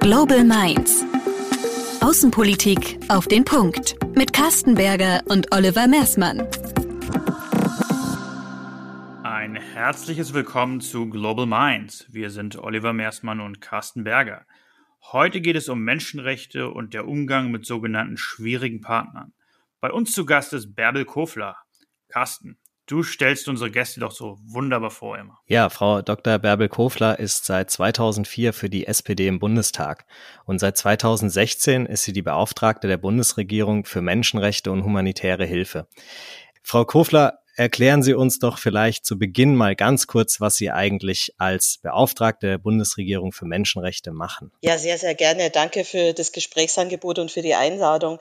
Global Minds. Außenpolitik auf den Punkt. Mit Carsten Berger und Oliver Mersmann. Ein herzliches Willkommen zu Global Minds. Wir sind Oliver Mersmann und Carsten Berger. Heute geht es um Menschenrechte und der Umgang mit sogenannten schwierigen Partnern. Bei uns zu Gast ist Bärbel Kofler. Carsten, Du stellst unsere Gäste doch so wunderbar vor immer. Ja, Frau Dr. Bärbel Kofler ist seit 2004 für die SPD im Bundestag und seit 2016 ist sie die Beauftragte der Bundesregierung für Menschenrechte und humanitäre Hilfe. Frau Kofler, erklären Sie uns doch vielleicht zu Beginn mal ganz kurz, was Sie eigentlich als Beauftragte der Bundesregierung für Menschenrechte machen. Ja, sehr, sehr gerne. Danke für das Gesprächsangebot und für die Einladung.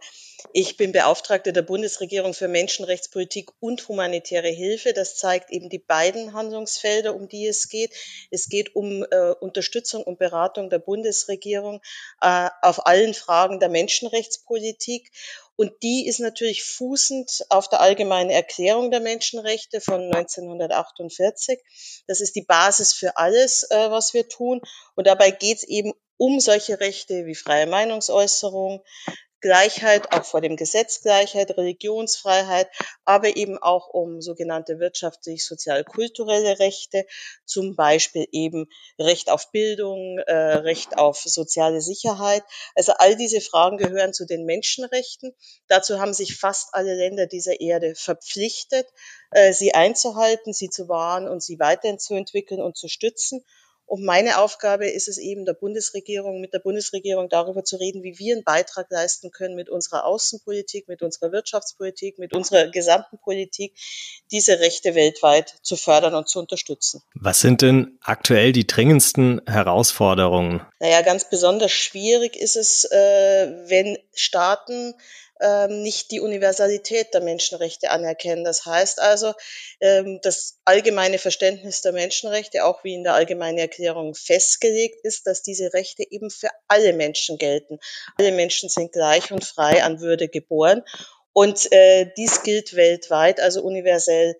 Ich bin Beauftragte der Bundesregierung für Menschenrechtspolitik und humanitäre Hilfe. Das zeigt eben die beiden Handlungsfelder, um die es geht. Es geht um äh, Unterstützung und Beratung der Bundesregierung äh, auf allen Fragen der Menschenrechtspolitik. Und die ist natürlich fußend auf der Allgemeinen Erklärung der Menschenrechte von 1948. Das ist die Basis für alles, äh, was wir tun. Und dabei geht es eben um solche Rechte wie freie Meinungsäußerung, Gleichheit, auch vor dem Gesetz Gleichheit, Religionsfreiheit, aber eben auch um sogenannte wirtschaftlich, sozial, kulturelle Rechte, zum Beispiel eben Recht auf Bildung, äh, Recht auf soziale Sicherheit. Also all diese Fragen gehören zu den Menschenrechten. Dazu haben sich fast alle Länder dieser Erde verpflichtet, äh, sie einzuhalten, sie zu wahren und sie weiterzuentwickeln und zu stützen. Und meine Aufgabe ist es eben der Bundesregierung, mit der Bundesregierung darüber zu reden, wie wir einen Beitrag leisten können mit unserer Außenpolitik, mit unserer Wirtschaftspolitik, mit unserer gesamten Politik, diese Rechte weltweit zu fördern und zu unterstützen. Was sind denn aktuell die dringendsten Herausforderungen? Naja, ganz besonders schwierig ist es, äh, wenn Staaten ähm, nicht die Universalität der Menschenrechte anerkennen. Das heißt also, ähm, das allgemeine Verständnis der Menschenrechte, auch wie in der Allgemeinen Erklärung festgelegt ist, dass diese Rechte eben für alle Menschen gelten. Alle Menschen sind gleich und frei an Würde geboren. Und äh, dies gilt weltweit, also universell.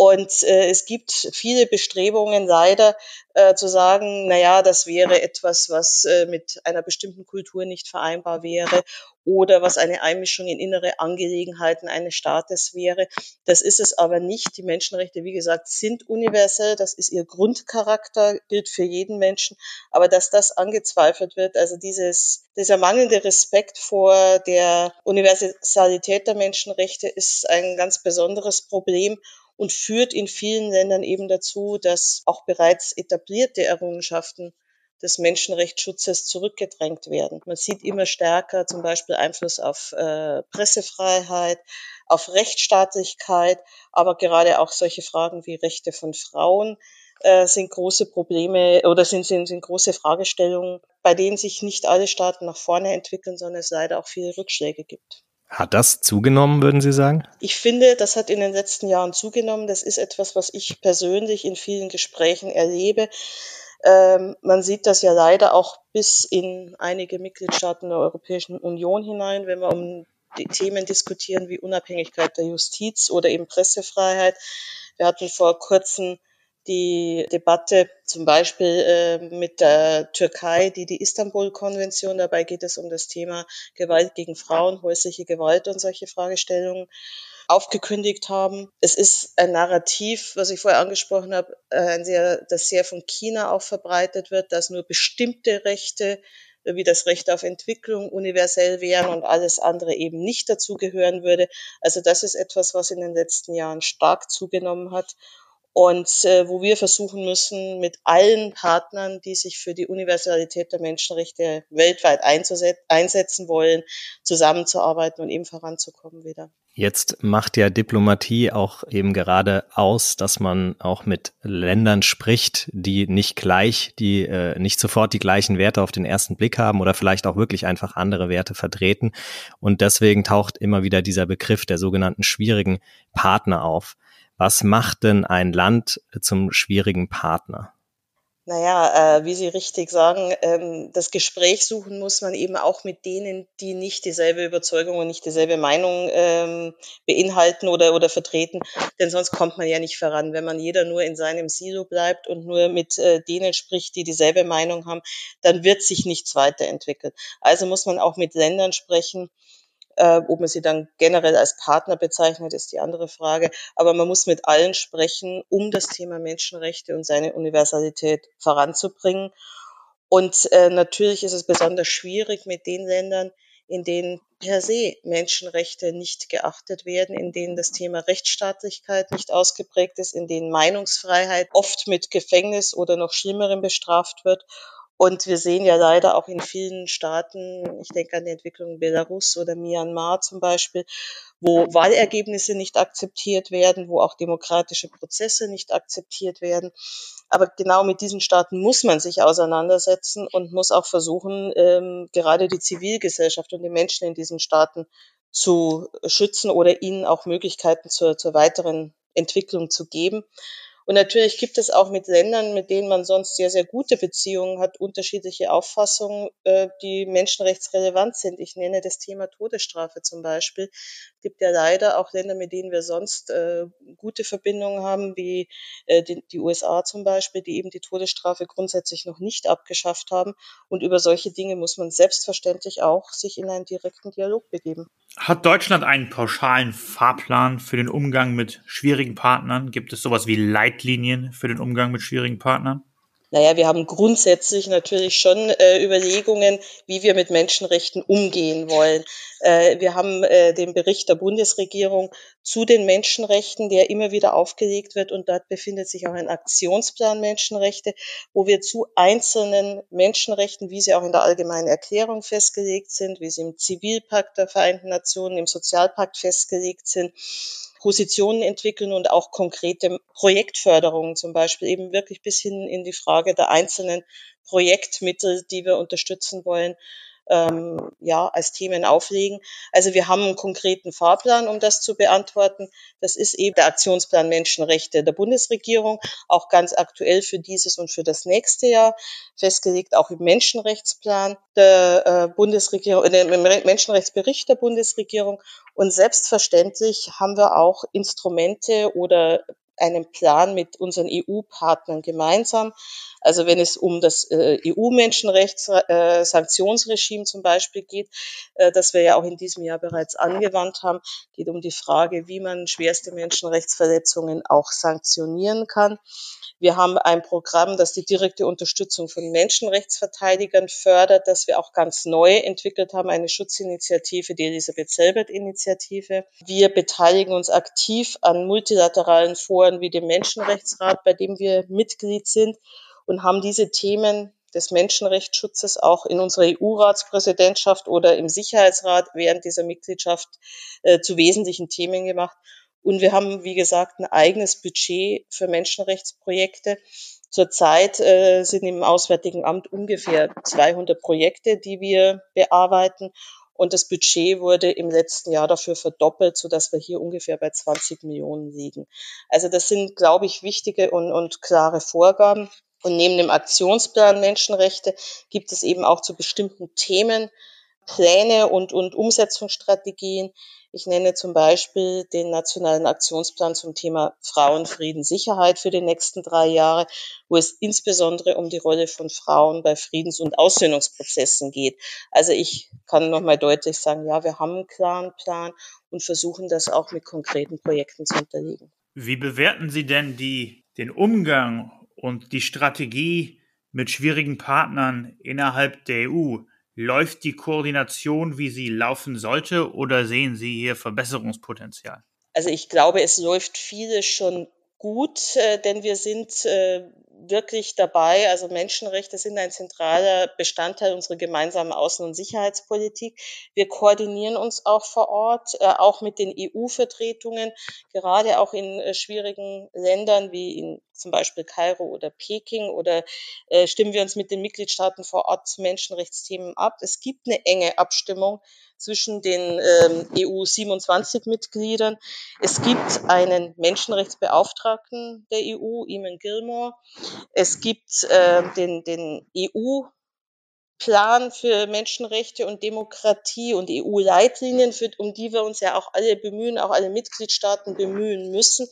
Und äh, es gibt viele Bestrebungen leider äh, zu sagen, na ja, das wäre etwas, was äh, mit einer bestimmten Kultur nicht vereinbar wäre oder was eine Einmischung in innere Angelegenheiten eines Staates wäre. Das ist es aber nicht. Die Menschenrechte, wie gesagt, sind universell. Das ist ihr Grundcharakter, gilt für jeden Menschen. Aber dass das angezweifelt wird, also dieses, dieser mangelnde Respekt vor der Universalität der Menschenrechte ist ein ganz besonderes Problem und führt in vielen Ländern eben dazu, dass auch bereits etablierte Errungenschaften des Menschenrechtsschutzes zurückgedrängt werden. Man sieht immer stärker zum Beispiel Einfluss auf äh, Pressefreiheit, auf Rechtsstaatlichkeit, aber gerade auch solche Fragen wie Rechte von Frauen äh, sind große Probleme oder sind, sind, sind große Fragestellungen, bei denen sich nicht alle Staaten nach vorne entwickeln, sondern es leider auch viele Rückschläge gibt. Hat das zugenommen, würden Sie sagen? Ich finde, das hat in den letzten Jahren zugenommen. Das ist etwas, was ich persönlich in vielen Gesprächen erlebe. Ähm, man sieht das ja leider auch bis in einige Mitgliedstaaten der Europäischen Union hinein, wenn wir um die Themen diskutieren wie Unabhängigkeit der Justiz oder eben Pressefreiheit. Wir hatten vor kurzem die Debatte zum Beispiel äh, mit der Türkei, die die Istanbul-Konvention, dabei geht es um das Thema Gewalt gegen Frauen, häusliche Gewalt und solche Fragestellungen aufgekündigt haben. Es ist ein Narrativ, was ich vorher angesprochen habe, äh, ein sehr, das sehr von China auch verbreitet wird, dass nur bestimmte Rechte wie das Recht auf Entwicklung universell wären und alles andere eben nicht dazugehören würde. Also das ist etwas, was in den letzten Jahren stark zugenommen hat und äh, wo wir versuchen müssen, mit allen Partnern, die sich für die Universalität der Menschenrechte weltweit einsetzen wollen, zusammenzuarbeiten und eben voranzukommen wieder. Jetzt macht ja Diplomatie auch eben gerade aus, dass man auch mit Ländern spricht, die nicht gleich, die äh, nicht sofort die gleichen Werte auf den ersten Blick haben oder vielleicht auch wirklich einfach andere Werte vertreten. Und deswegen taucht immer wieder dieser Begriff der sogenannten schwierigen Partner auf. Was macht denn ein Land zum schwierigen Partner? Naja, äh, wie Sie richtig sagen, ähm, das Gespräch suchen muss man eben auch mit denen, die nicht dieselbe Überzeugung und nicht dieselbe Meinung ähm, beinhalten oder, oder vertreten, denn sonst kommt man ja nicht voran. Wenn man jeder nur in seinem Silo bleibt und nur mit äh, denen spricht, die dieselbe Meinung haben, dann wird sich nichts weiterentwickeln. Also muss man auch mit Ländern sprechen, äh, ob man sie dann generell als Partner bezeichnet, ist die andere Frage. Aber man muss mit allen sprechen, um das Thema Menschenrechte und seine Universalität voranzubringen. Und äh, natürlich ist es besonders schwierig mit den Ländern, in denen per se Menschenrechte nicht geachtet werden, in denen das Thema Rechtsstaatlichkeit nicht ausgeprägt ist, in denen Meinungsfreiheit oft mit Gefängnis oder noch Schlimmerem bestraft wird und wir sehen ja leider auch in vielen Staaten, ich denke an die Entwicklung in Belarus oder Myanmar zum Beispiel, wo Wahlergebnisse nicht akzeptiert werden, wo auch demokratische Prozesse nicht akzeptiert werden. Aber genau mit diesen Staaten muss man sich auseinandersetzen und muss auch versuchen, ähm, gerade die Zivilgesellschaft und die Menschen in diesen Staaten zu schützen oder ihnen auch Möglichkeiten zur, zur weiteren Entwicklung zu geben. Und natürlich gibt es auch mit Ländern, mit denen man sonst sehr, sehr gute Beziehungen hat, unterschiedliche Auffassungen, äh, die menschenrechtsrelevant sind. Ich nenne das Thema Todesstrafe zum Beispiel. Es gibt ja leider auch Länder, mit denen wir sonst äh, gute Verbindungen haben, wie äh, die, USA zum Beispiel, die eben die Todesstrafe grundsätzlich noch nicht abgeschafft haben. Und über solche Dinge muss man selbstverständlich auch sich in einen direkten Dialog begeben. Hat Deutschland einen pauschalen Fahrplan für den Umgang mit schwierigen Partnern? Gibt es sowas wie Leitlinien für den Umgang mit schwierigen Partnern? Naja, wir haben grundsätzlich natürlich schon äh, Überlegungen, wie wir mit Menschenrechten umgehen wollen. Äh, wir haben äh, den Bericht der Bundesregierung zu den Menschenrechten, der immer wieder aufgelegt wird. Und dort befindet sich auch ein Aktionsplan Menschenrechte, wo wir zu einzelnen Menschenrechten, wie sie auch in der allgemeinen Erklärung festgelegt sind, wie sie im Zivilpakt der Vereinten Nationen, im Sozialpakt festgelegt sind, Positionen entwickeln und auch konkrete Projektförderungen zum Beispiel eben wirklich bis hin in die Frage der einzelnen Projektmittel, die wir unterstützen wollen, ähm, ja, als Themen auflegen. Also wir haben einen konkreten Fahrplan, um das zu beantworten. Das ist eben der Aktionsplan Menschenrechte der Bundesregierung, auch ganz aktuell für dieses und für das nächste Jahr, festgelegt auch im Menschenrechtsplan der äh, Bundesregierung, im Menschenrechtsbericht der Bundesregierung. Und selbstverständlich haben wir auch Instrumente oder einen Plan mit unseren EU-Partnern gemeinsam. Also wenn es um das äh, EU-Menschenrechtssanktionsregime äh, zum Beispiel geht, äh, das wir ja auch in diesem Jahr bereits angewandt haben, geht um die Frage, wie man schwerste Menschenrechtsverletzungen auch sanktionieren kann. Wir haben ein Programm, das die direkte Unterstützung von Menschenrechtsverteidigern fördert, das wir auch ganz neu entwickelt haben, eine Schutzinitiative, die Elisabeth Selbert-Initiative. Wir beteiligen uns aktiv an multilateralen Foren wie dem Menschenrechtsrat, bei dem wir Mitglied sind und haben diese Themen des Menschenrechtsschutzes auch in unserer EU-Ratspräsidentschaft oder im Sicherheitsrat während dieser Mitgliedschaft äh, zu wesentlichen Themen gemacht. Und wir haben, wie gesagt, ein eigenes Budget für Menschenrechtsprojekte. Zurzeit äh, sind im Auswärtigen Amt ungefähr 200 Projekte, die wir bearbeiten. Und das Budget wurde im letzten Jahr dafür verdoppelt, so dass wir hier ungefähr bei 20 Millionen liegen. Also das sind, glaube ich, wichtige und, und klare Vorgaben. Und neben dem Aktionsplan Menschenrechte gibt es eben auch zu bestimmten Themen Pläne und, und Umsetzungsstrategien. Ich nenne zum Beispiel den nationalen Aktionsplan zum Thema Frauen, Frieden, Sicherheit für die nächsten drei Jahre, wo es insbesondere um die Rolle von Frauen bei Friedens- und Aussöhnungsprozessen geht. Also ich kann nochmal deutlich sagen, ja, wir haben einen klaren Plan und versuchen das auch mit konkreten Projekten zu unterlegen. Wie bewerten Sie denn die, den Umgang und die Strategie mit schwierigen Partnern innerhalb der EU? Läuft die Koordination, wie sie laufen sollte, oder sehen Sie hier Verbesserungspotenzial? Also ich glaube, es läuft vieles schon gut, äh, denn wir sind äh, wirklich dabei. Also Menschenrechte sind ein zentraler Bestandteil unserer gemeinsamen Außen- und Sicherheitspolitik. Wir koordinieren uns auch vor Ort, äh, auch mit den EU-Vertretungen, gerade auch in schwierigen Ländern wie in zum Beispiel Kairo oder Peking oder äh, stimmen wir uns mit den Mitgliedstaaten vor Ort zu Menschenrechtsthemen ab. Es gibt eine enge Abstimmung zwischen den ähm, EU 27 Mitgliedern. Es gibt einen Menschenrechtsbeauftragten der EU, Eamon Gilmore. Es gibt äh, den, den EU Plan für Menschenrechte und Demokratie und EU-Leitlinien, um die wir uns ja auch alle bemühen, auch alle Mitgliedstaaten bemühen müssen,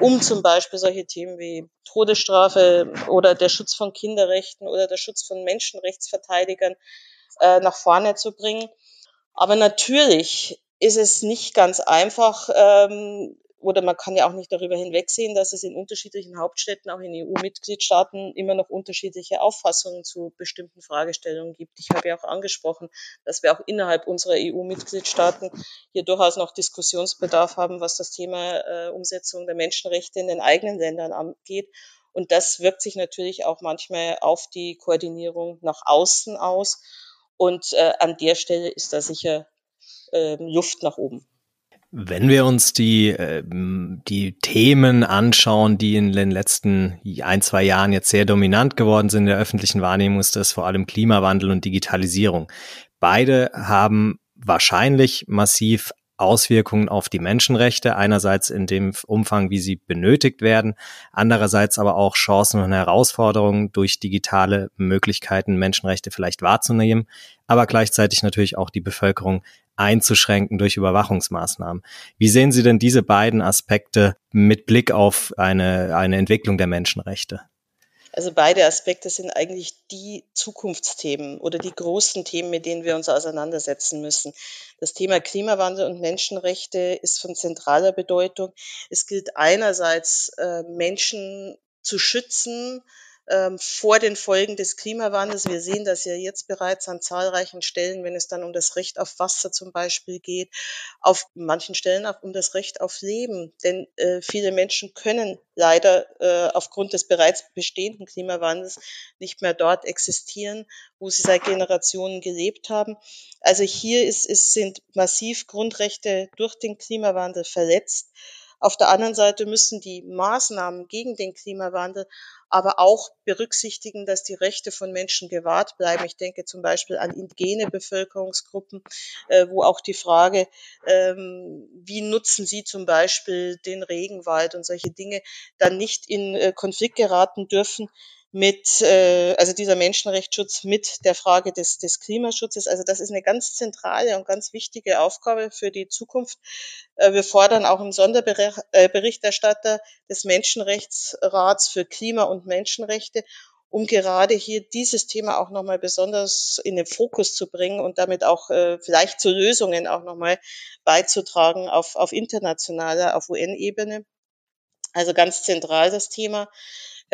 um zum Beispiel solche Themen wie Todesstrafe oder der Schutz von Kinderrechten oder der Schutz von Menschenrechtsverteidigern äh, nach vorne zu bringen. Aber natürlich ist es nicht ganz einfach, ähm, oder man kann ja auch nicht darüber hinwegsehen, dass es in unterschiedlichen Hauptstädten, auch in EU-Mitgliedstaaten, immer noch unterschiedliche Auffassungen zu bestimmten Fragestellungen gibt. Ich habe ja auch angesprochen, dass wir auch innerhalb unserer EU-Mitgliedstaaten hier durchaus noch Diskussionsbedarf haben, was das Thema äh, Umsetzung der Menschenrechte in den eigenen Ländern angeht. Und das wirkt sich natürlich auch manchmal auf die Koordinierung nach außen aus. Und äh, an der Stelle ist da sicher äh, Luft nach oben. Wenn wir uns die, äh, die Themen anschauen, die in den letzten ein, zwei Jahren jetzt sehr dominant geworden sind in der öffentlichen Wahrnehmung, ist das vor allem Klimawandel und Digitalisierung. Beide haben wahrscheinlich massiv Auswirkungen auf die Menschenrechte, einerseits in dem Umfang, wie sie benötigt werden, andererseits aber auch Chancen und Herausforderungen durch digitale Möglichkeiten, Menschenrechte vielleicht wahrzunehmen, aber gleichzeitig natürlich auch die Bevölkerung einzuschränken durch Überwachungsmaßnahmen. Wie sehen Sie denn diese beiden Aspekte mit Blick auf eine, eine Entwicklung der Menschenrechte? Also beide Aspekte sind eigentlich die Zukunftsthemen oder die großen Themen, mit denen wir uns auseinandersetzen müssen. Das Thema Klimawandel und Menschenrechte ist von zentraler Bedeutung. Es gilt einerseits, äh, Menschen zu schützen ähm, vor den Folgen des Klimawandels. Wir sehen das ja jetzt bereits an zahlreichen Stellen, wenn es dann um das Recht auf Wasser zum Beispiel geht, auf manchen Stellen auch um das Recht auf Leben. Denn äh, viele Menschen können leider äh, aufgrund des bereits bestehenden Klimawandels nicht mehr dort existieren, wo sie seit Generationen gelebt haben. Also hier ist, ist, sind massiv Grundrechte durch den Klimawandel verletzt. Auf der anderen Seite müssen die Maßnahmen gegen den Klimawandel aber auch berücksichtigen, dass die Rechte von Menschen gewahrt bleiben. Ich denke zum Beispiel an indigene Bevölkerungsgruppen, äh, wo auch die Frage, ähm, wie nutzen sie zum Beispiel den Regenwald und solche Dinge dann nicht in äh, Konflikt geraten dürfen mit, äh, also dieser Menschenrechtsschutz mit der Frage des, des Klimaschutzes. Also das ist eine ganz zentrale und ganz wichtige Aufgabe für die Zukunft. Äh, wir fordern auch einen Sonderberichterstatter des Menschenrechtsrats für Klima und Menschenrechte, um gerade hier dieses Thema auch nochmal besonders in den Fokus zu bringen und damit auch äh, vielleicht zu Lösungen auch nochmal beizutragen auf, auf internationaler, auf UN-Ebene. Also ganz zentral das Thema.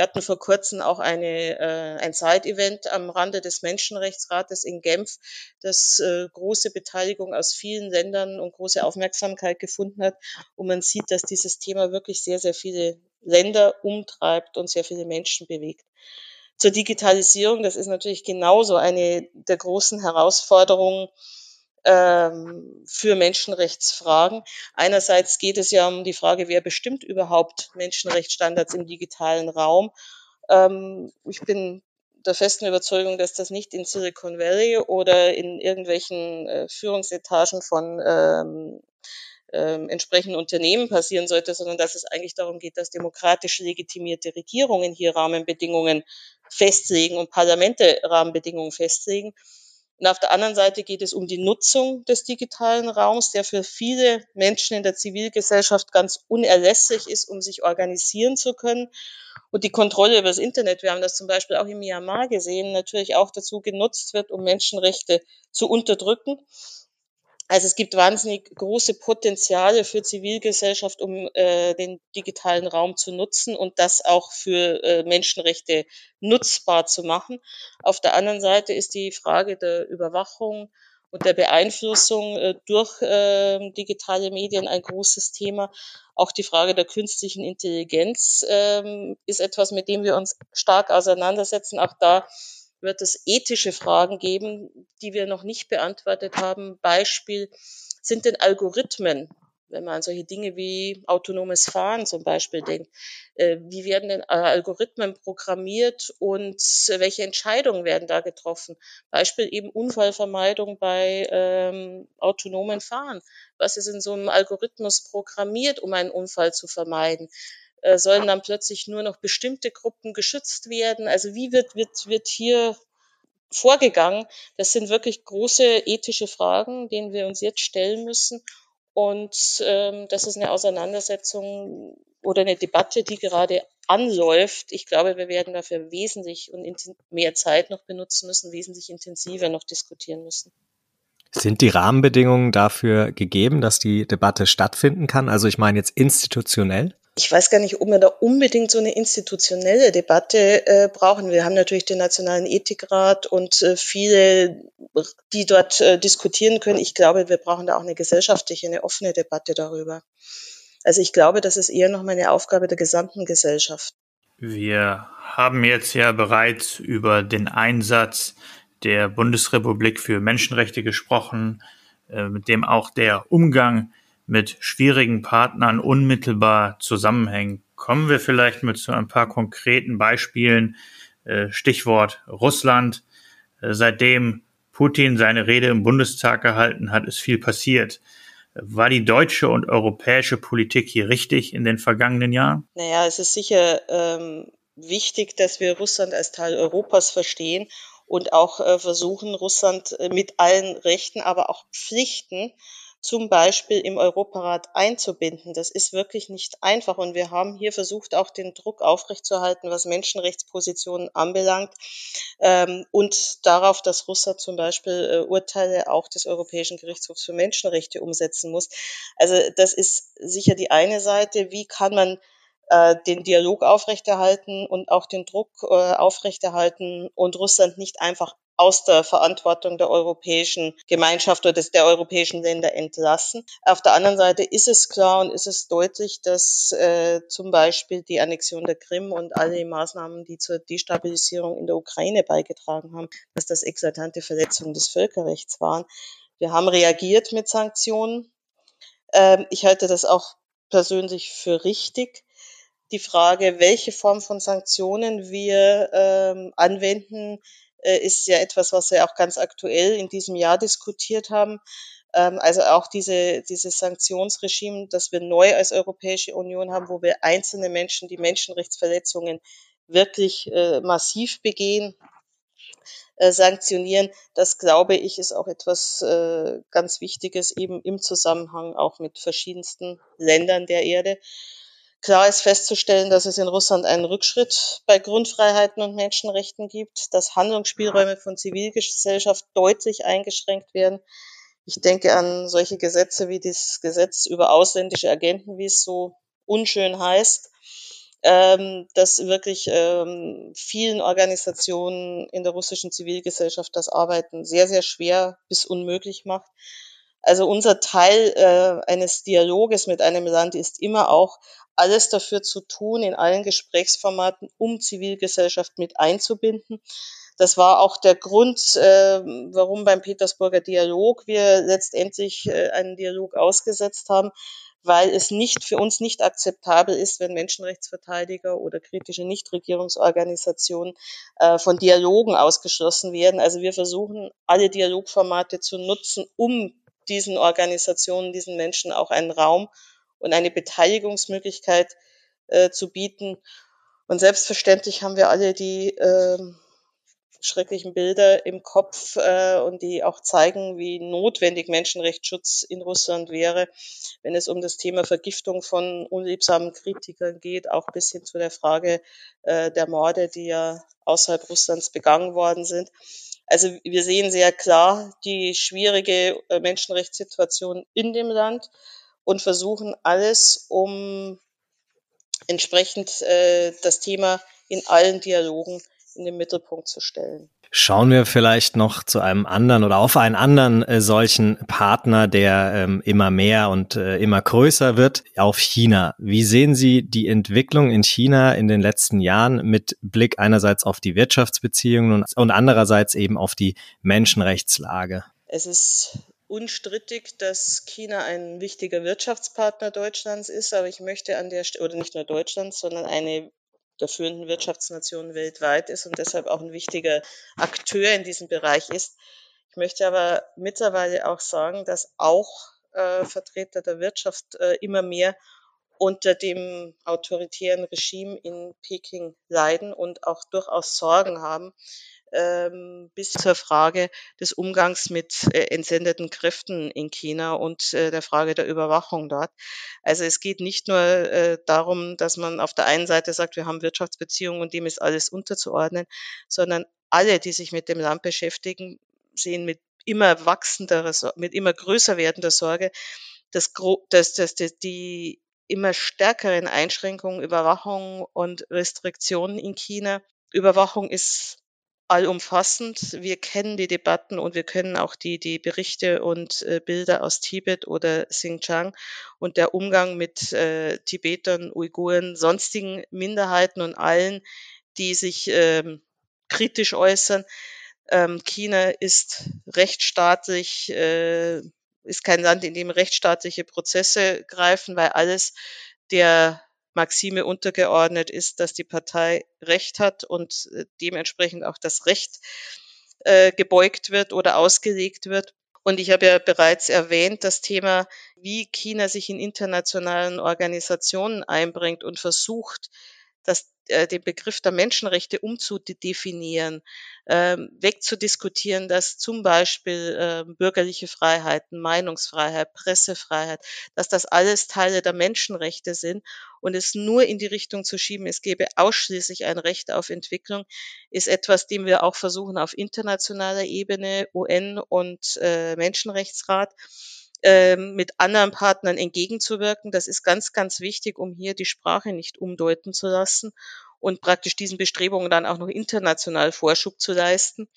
Wir hatten vor kurzem auch eine, äh, ein Side-Event am Rande des Menschenrechtsrates in Genf, das äh, große Beteiligung aus vielen Ländern und große Aufmerksamkeit gefunden hat. Und man sieht, dass dieses Thema wirklich sehr, sehr viele Länder umtreibt und sehr viele Menschen bewegt. Zur Digitalisierung, das ist natürlich genauso eine der großen Herausforderungen, für Menschenrechtsfragen. Einerseits geht es ja um die Frage, wer bestimmt überhaupt Menschenrechtsstandards im digitalen Raum. Ähm, ich bin der festen Überzeugung, dass das nicht in Silicon Valley oder in irgendwelchen äh, Führungsetagen von ähm, ähm, entsprechenden Unternehmen passieren sollte, sondern dass es eigentlich darum geht, dass demokratisch legitimierte Regierungen hier Rahmenbedingungen festlegen und Parlamente Rahmenbedingungen festlegen. Und auf der anderen Seite geht es um die Nutzung des digitalen Raums, der für viele Menschen in der Zivilgesellschaft ganz unerlässlich ist, um sich organisieren zu können. Und die Kontrolle über das Internet, wir haben das zum Beispiel auch in Myanmar gesehen, natürlich auch dazu genutzt wird, um Menschenrechte zu unterdrücken. Also es gibt wahnsinnig große Potenziale für Zivilgesellschaft, um äh, den digitalen Raum zu nutzen und das auch für äh, Menschenrechte nutzbar zu machen. Auf der anderen Seite ist die Frage der Überwachung und der Beeinflussung äh, durch äh, digitale Medien ein großes Thema. Auch die Frage der künstlichen Intelligenz äh, ist etwas, mit dem wir uns stark auseinandersetzen. Auch da wird es ethische Fragen geben, die wir noch nicht beantwortet haben. Beispiel, sind denn Algorithmen wenn man an solche Dinge wie autonomes Fahren zum Beispiel denkt. Äh, wie werden denn Algorithmen programmiert und welche Entscheidungen werden da getroffen? Beispiel eben Unfallvermeidung bei ähm, autonomen Fahren. Was ist in so einem Algorithmus programmiert, um einen Unfall zu vermeiden? Äh, sollen dann plötzlich nur noch bestimmte Gruppen geschützt werden? Also wie wird, wird, wird hier vorgegangen? Das sind wirklich große ethische Fragen, denen wir uns jetzt stellen müssen. Und ähm, das ist eine Auseinandersetzung oder eine Debatte, die gerade anläuft. Ich glaube, wir werden dafür wesentlich und mehr Zeit noch benutzen müssen, wesentlich intensiver noch diskutieren müssen. Sind die Rahmenbedingungen dafür gegeben, dass die Debatte stattfinden kann? Also ich meine jetzt institutionell? Ich weiß gar nicht, ob wir da unbedingt so eine institutionelle Debatte äh, brauchen. Wir haben natürlich den Nationalen Ethikrat und äh, viele, die dort äh, diskutieren können. Ich glaube, wir brauchen da auch eine gesellschaftliche, eine offene Debatte darüber. Also ich glaube, das ist eher noch mal eine Aufgabe der gesamten Gesellschaft. Wir haben jetzt ja bereits über den Einsatz der Bundesrepublik für Menschenrechte gesprochen, äh, mit dem auch der Umgang mit schwierigen Partnern unmittelbar zusammenhängen. Kommen wir vielleicht mit so ein paar konkreten Beispielen. Äh, Stichwort Russland. Äh, seitdem Putin seine Rede im Bundestag gehalten hat, ist viel passiert. War die deutsche und europäische Politik hier richtig in den vergangenen Jahren? Naja, es ist sicher ähm, wichtig, dass wir Russland als Teil Europas verstehen und auch äh, versuchen, Russland äh, mit allen Rechten, aber auch Pflichten zum Beispiel im Europarat einzubinden. Das ist wirklich nicht einfach. Und wir haben hier versucht, auch den Druck aufrechtzuerhalten, was Menschenrechtspositionen anbelangt ähm, und darauf, dass Russland zum Beispiel äh, Urteile auch des Europäischen Gerichtshofs für Menschenrechte umsetzen muss. Also das ist sicher die eine Seite. Wie kann man äh, den Dialog aufrechterhalten und auch den Druck äh, aufrechterhalten und Russland nicht einfach aus der Verantwortung der europäischen Gemeinschaft oder des, der europäischen Länder entlassen. Auf der anderen Seite ist es klar und ist es deutlich, dass äh, zum Beispiel die Annexion der Krim und alle Maßnahmen, die zur Destabilisierung in der Ukraine beigetragen haben, dass das eklatante Verletzungen des Völkerrechts waren. Wir haben reagiert mit Sanktionen. Ähm, ich halte das auch persönlich für richtig die Frage, welche Form von Sanktionen wir ähm, anwenden, ist ja etwas, was wir auch ganz aktuell in diesem Jahr diskutiert haben. Ähm, also auch diese, dieses Sanktionsregime, das wir neu als Europäische Union haben, wo wir einzelne Menschen, die Menschenrechtsverletzungen wirklich äh, massiv begehen, äh, sanktionieren. Das glaube ich ist auch etwas äh, ganz Wichtiges eben im Zusammenhang auch mit verschiedensten Ländern der Erde. Klar ist festzustellen, dass es in Russland einen Rückschritt bei Grundfreiheiten und Menschenrechten gibt, dass Handlungsspielräume von Zivilgesellschaft deutlich eingeschränkt werden. Ich denke an solche Gesetze wie das Gesetz über ausländische Agenten, wie es so unschön heißt, ähm, das wirklich ähm, vielen Organisationen in der russischen Zivilgesellschaft das Arbeiten sehr, sehr schwer bis unmöglich macht. Also unser Teil äh, eines Dialoges mit einem Land ist immer auch alles dafür zu tun, in allen Gesprächsformaten, um Zivilgesellschaft mit einzubinden. Das war auch der Grund, äh, warum beim Petersburger Dialog wir letztendlich äh, einen Dialog ausgesetzt haben, weil es nicht für uns nicht akzeptabel ist, wenn Menschenrechtsverteidiger oder kritische Nichtregierungsorganisationen äh, von Dialogen ausgeschlossen werden. Also wir versuchen, alle Dialogformate zu nutzen, um diesen Organisationen, diesen Menschen auch einen Raum und eine Beteiligungsmöglichkeit äh, zu bieten. Und selbstverständlich haben wir alle die äh, schrecklichen Bilder im Kopf äh, und die auch zeigen, wie notwendig Menschenrechtsschutz in Russland wäre, wenn es um das Thema Vergiftung von unliebsamen Kritikern geht, auch bis hin zu der Frage äh, der Morde, die ja außerhalb Russlands begangen worden sind. Also wir sehen sehr klar die schwierige äh, Menschenrechtssituation in dem Land und versuchen alles, um entsprechend äh, das Thema in allen Dialogen in den Mittelpunkt zu stellen. Schauen wir vielleicht noch zu einem anderen oder auf einen anderen äh, solchen Partner, der ähm, immer mehr und äh, immer größer wird, auf China. Wie sehen Sie die Entwicklung in China in den letzten Jahren mit Blick einerseits auf die Wirtschaftsbeziehungen und, und andererseits eben auf die Menschenrechtslage? Es ist unstrittig, dass China ein wichtiger Wirtschaftspartner Deutschlands ist, aber ich möchte an der Stelle, oder nicht nur Deutschlands, sondern eine der führenden Wirtschaftsnationen weltweit ist und deshalb auch ein wichtiger Akteur in diesem Bereich ist. Ich möchte aber mittlerweile auch sagen, dass auch äh, Vertreter der Wirtschaft äh, immer mehr unter dem autoritären Regime in Peking leiden und auch durchaus Sorgen haben, ähm, bis zur Frage des Umgangs mit äh, entsendeten Kräften in China und äh, der Frage der Überwachung dort. Also es geht nicht nur äh, darum, dass man auf der einen Seite sagt, wir haben Wirtschaftsbeziehungen und dem ist alles unterzuordnen, sondern alle, die sich mit dem Land beschäftigen, sehen mit immer wachsender, mit immer größer werdender Sorge, dass, dass, dass die immer stärkeren Einschränkungen, Überwachung und Restriktionen in China. Überwachung ist allumfassend. Wir kennen die Debatten und wir können auch die, die Berichte und äh, Bilder aus Tibet oder Xinjiang und der Umgang mit äh, Tibetern, Uiguren, sonstigen Minderheiten und allen, die sich ähm, kritisch äußern. Ähm, China ist rechtsstaatlich, äh, ist kein Land, in dem rechtsstaatliche Prozesse greifen, weil alles der Maxime untergeordnet ist, dass die Partei Recht hat und äh, dementsprechend auch das Recht äh, gebeugt wird oder ausgelegt wird. Und ich habe ja bereits erwähnt, das Thema, wie China sich in internationalen Organisationen einbringt und versucht, das äh, den Begriff der Menschenrechte umzudefinieren, äh, wegzudiskutieren, dass zum Beispiel äh, bürgerliche Freiheiten, Meinungsfreiheit, Pressefreiheit, dass das alles Teile der Menschenrechte sind und es nur in die Richtung zu schieben, es gäbe ausschließlich ein Recht auf Entwicklung, ist etwas, dem wir auch versuchen auf internationaler Ebene, UN und äh, Menschenrechtsrat ähm, mit anderen Partnern entgegenzuwirken. Das ist ganz, ganz wichtig, um hier die Sprache nicht umdeuten zu lassen und praktisch diesen Bestrebungen dann auch noch international Vorschub zu leisten.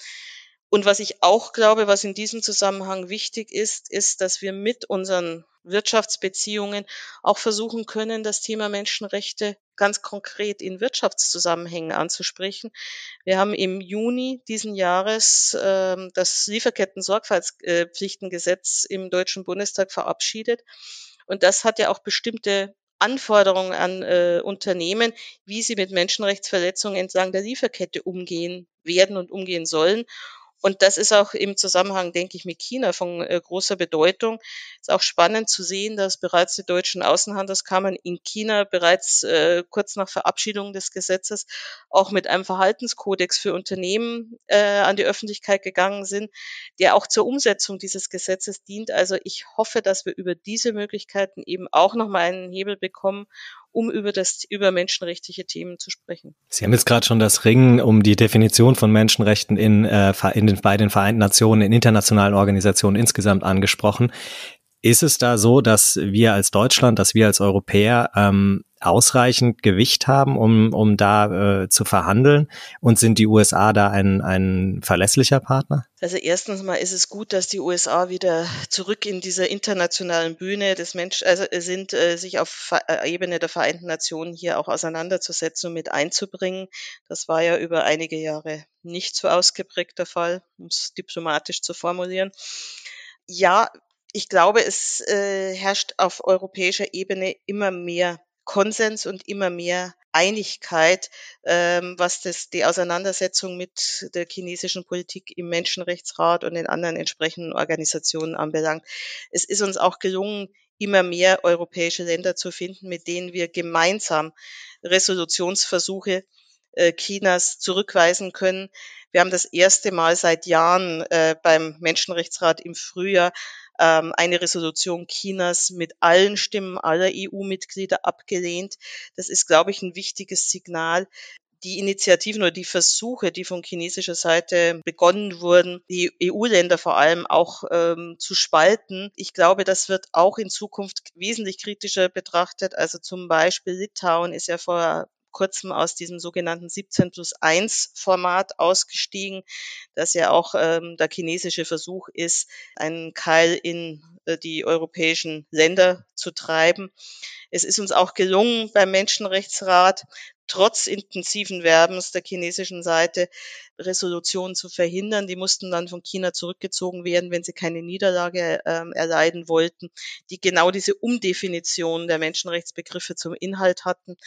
Und was ich auch glaube, was in diesem Zusammenhang wichtig ist, ist, dass wir mit unseren Wirtschaftsbeziehungen auch versuchen können, das Thema Menschenrechte ganz konkret in Wirtschaftszusammenhängen anzusprechen. Wir haben im Juni diesen Jahres äh, das Lieferketten-Sorgfaltspflichtengesetz im Deutschen Bundestag verabschiedet. Und das hat ja auch bestimmte Anforderungen an äh, Unternehmen, wie sie mit Menschenrechtsverletzungen entlang der Lieferkette umgehen werden und umgehen sollen. Und das ist auch im Zusammenhang, denke ich, mit China von äh, großer Bedeutung. Ist auch spannend zu sehen, dass bereits die deutschen Außenhandelskammern in China bereits äh, kurz nach Verabschiedung des Gesetzes auch mit einem Verhaltenskodex für Unternehmen äh, an die Öffentlichkeit gegangen sind, der auch zur Umsetzung dieses Gesetzes dient. Also ich hoffe, dass wir über diese Möglichkeiten eben auch nochmal einen Hebel bekommen, um über das über menschenrechtliche Themen zu sprechen. Sie haben jetzt gerade schon das Ringen um die Definition von Menschenrechten in, äh, in den, bei den Vereinten Nationen, in internationalen Organisationen insgesamt angesprochen. Ist es da so, dass wir als Deutschland, dass wir als Europäer ähm, ausreichend Gewicht haben, um, um da äh, zu verhandeln? Und sind die USA da ein, ein verlässlicher Partner? Also erstens mal ist es gut, dass die USA wieder zurück in dieser internationalen Bühne des Mensch, also sind, äh, sich auf äh, Ebene der Vereinten Nationen hier auch auseinanderzusetzen und mit einzubringen. Das war ja über einige Jahre nicht so ausgeprägt der Fall, um es diplomatisch zu formulieren. Ja, ich glaube, es äh, herrscht auf europäischer Ebene immer mehr Konsens und immer mehr Einigkeit, ähm, was das, die Auseinandersetzung mit der chinesischen Politik im Menschenrechtsrat und den anderen entsprechenden Organisationen anbelangt. Es ist uns auch gelungen, immer mehr europäische Länder zu finden, mit denen wir gemeinsam Resolutionsversuche äh, Chinas zurückweisen können. Wir haben das erste Mal seit Jahren äh, beim Menschenrechtsrat im Frühjahr ähm, eine Resolution Chinas mit allen Stimmen aller EU-Mitglieder abgelehnt. Das ist, glaube ich, ein wichtiges Signal, die Initiativen oder die Versuche, die von chinesischer Seite begonnen wurden, die EU-Länder vor allem auch ähm, zu spalten. Ich glaube, das wird auch in Zukunft wesentlich kritischer betrachtet. Also zum Beispiel Litauen ist ja vor kurzem aus diesem sogenannten 17 plus 1 Format ausgestiegen, das ja auch ähm, der chinesische Versuch ist, einen Keil in äh, die europäischen Länder zu treiben. Es ist uns auch gelungen beim Menschenrechtsrat trotz intensiven Werbens der chinesischen Seite Resolutionen zu verhindern. Die mussten dann von China zurückgezogen werden, wenn sie keine Niederlage äh, erleiden wollten, die genau diese Umdefinition der Menschenrechtsbegriffe zum Inhalt hatten.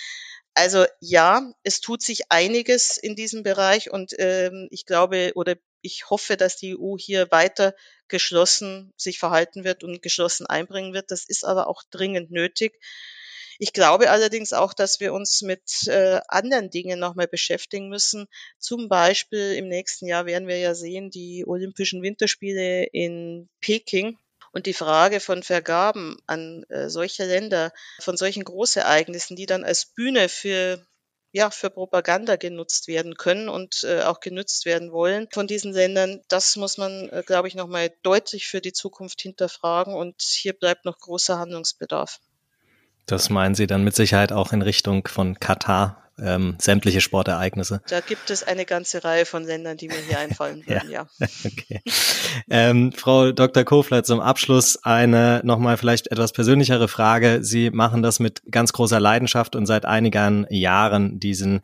Also ja, es tut sich einiges in diesem Bereich und ähm, ich glaube oder ich hoffe, dass die EU hier weiter geschlossen sich verhalten wird und geschlossen einbringen wird. Das ist aber auch dringend nötig. Ich glaube allerdings auch, dass wir uns mit äh, anderen Dingen nochmal beschäftigen müssen. Zum Beispiel im nächsten Jahr werden wir ja sehen, die Olympischen Winterspiele in Peking. Und die Frage von Vergaben an äh, solche Länder, von solchen Großereignissen, die dann als Bühne für ja, für Propaganda genutzt werden können und äh, auch genutzt werden wollen von diesen Ländern. Das muss man, äh, glaube ich, nochmal deutlich für die Zukunft hinterfragen und hier bleibt noch großer Handlungsbedarf. Das meinen Sie dann mit Sicherheit auch in Richtung von Katar, ähm, sämtliche Sportereignisse. Da gibt es eine ganze Reihe von Ländern, die mir hier einfallen würden, ja. ja. okay. Ähm, Frau Dr. Kofler, zum Abschluss eine nochmal vielleicht etwas persönlichere Frage. Sie machen das mit ganz großer Leidenschaft und seit einigen Jahren diesen,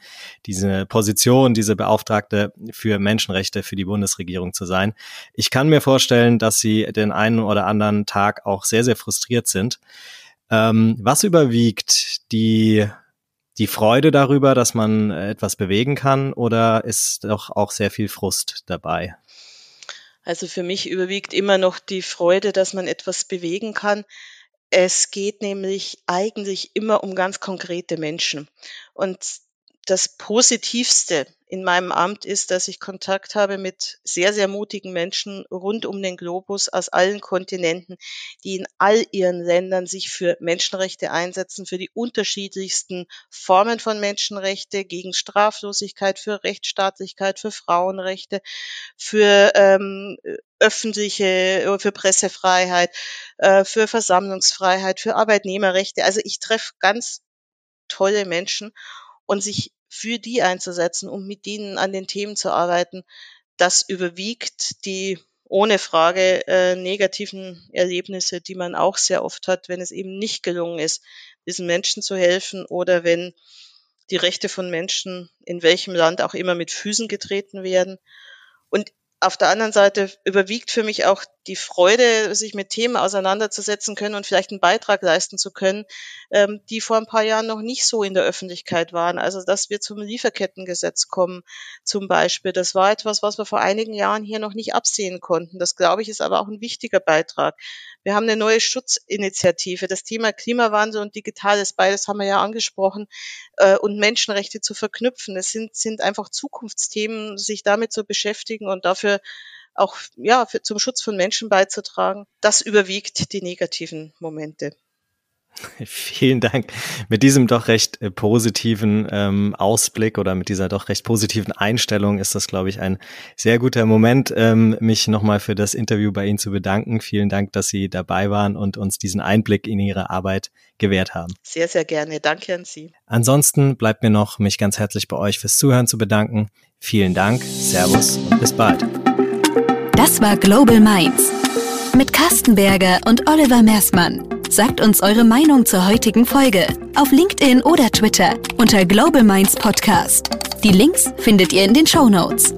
diese Position, diese Beauftragte für Menschenrechte für die Bundesregierung zu sein. Ich kann mir vorstellen, dass Sie den einen oder anderen Tag auch sehr, sehr frustriert sind. Ähm, was überwiegt die die Freude darüber, dass man etwas bewegen kann oder ist doch auch sehr viel Frust dabei? Also für mich überwiegt immer noch die Freude, dass man etwas bewegen kann. Es geht nämlich eigentlich immer um ganz konkrete Menschen. Und das Positivste in meinem Amt ist, dass ich Kontakt habe mit sehr, sehr mutigen Menschen rund um den Globus aus allen Kontinenten, die in all ihren Ländern sich für Menschenrechte einsetzen, für die unterschiedlichsten Formen von Menschenrechte, gegen Straflosigkeit, für Rechtsstaatlichkeit, für Frauenrechte, für ähm, öffentliche, für Pressefreiheit, äh, für Versammlungsfreiheit, für Arbeitnehmerrechte. Also ich treffe ganz tolle Menschen und sich für die einzusetzen und mit denen an den Themen zu arbeiten, das überwiegt die ohne Frage äh, negativen Erlebnisse, die man auch sehr oft hat, wenn es eben nicht gelungen ist, diesen Menschen zu helfen oder wenn die Rechte von Menschen in welchem Land auch immer mit Füßen getreten werden. Und auf der anderen Seite überwiegt für mich auch die Freude, sich mit Themen auseinanderzusetzen können und vielleicht einen Beitrag leisten zu können, ähm, die vor ein paar Jahren noch nicht so in der Öffentlichkeit waren. Also, dass wir zum Lieferkettengesetz kommen, zum Beispiel. Das war etwas, was wir vor einigen Jahren hier noch nicht absehen konnten. Das, glaube ich, ist aber auch ein wichtiger Beitrag. Wir haben eine neue Schutzinitiative. Das Thema Klimawandel und Digitales, beides haben wir ja angesprochen, äh, und Menschenrechte zu verknüpfen. Es sind, sind einfach Zukunftsthemen, sich damit zu beschäftigen und dafür auch ja, für, zum Schutz von Menschen beizutragen. Das überwiegt die negativen Momente. Vielen Dank. Mit diesem doch recht äh, positiven ähm, Ausblick oder mit dieser doch recht positiven Einstellung ist das, glaube ich, ein sehr guter Moment, ähm, mich nochmal für das Interview bei Ihnen zu bedanken. Vielen Dank, dass Sie dabei waren und uns diesen Einblick in Ihre Arbeit gewährt haben. Sehr, sehr gerne. Danke an Sie. Ansonsten bleibt mir noch, mich ganz herzlich bei euch fürs Zuhören zu bedanken. Vielen Dank, Servus und bis bald. Das war Global Minds mit Carsten Berger und Oliver Mersmann. Sagt uns eure Meinung zur heutigen Folge auf LinkedIn oder Twitter unter Global Minds Podcast. Die Links findet ihr in den Show Notes.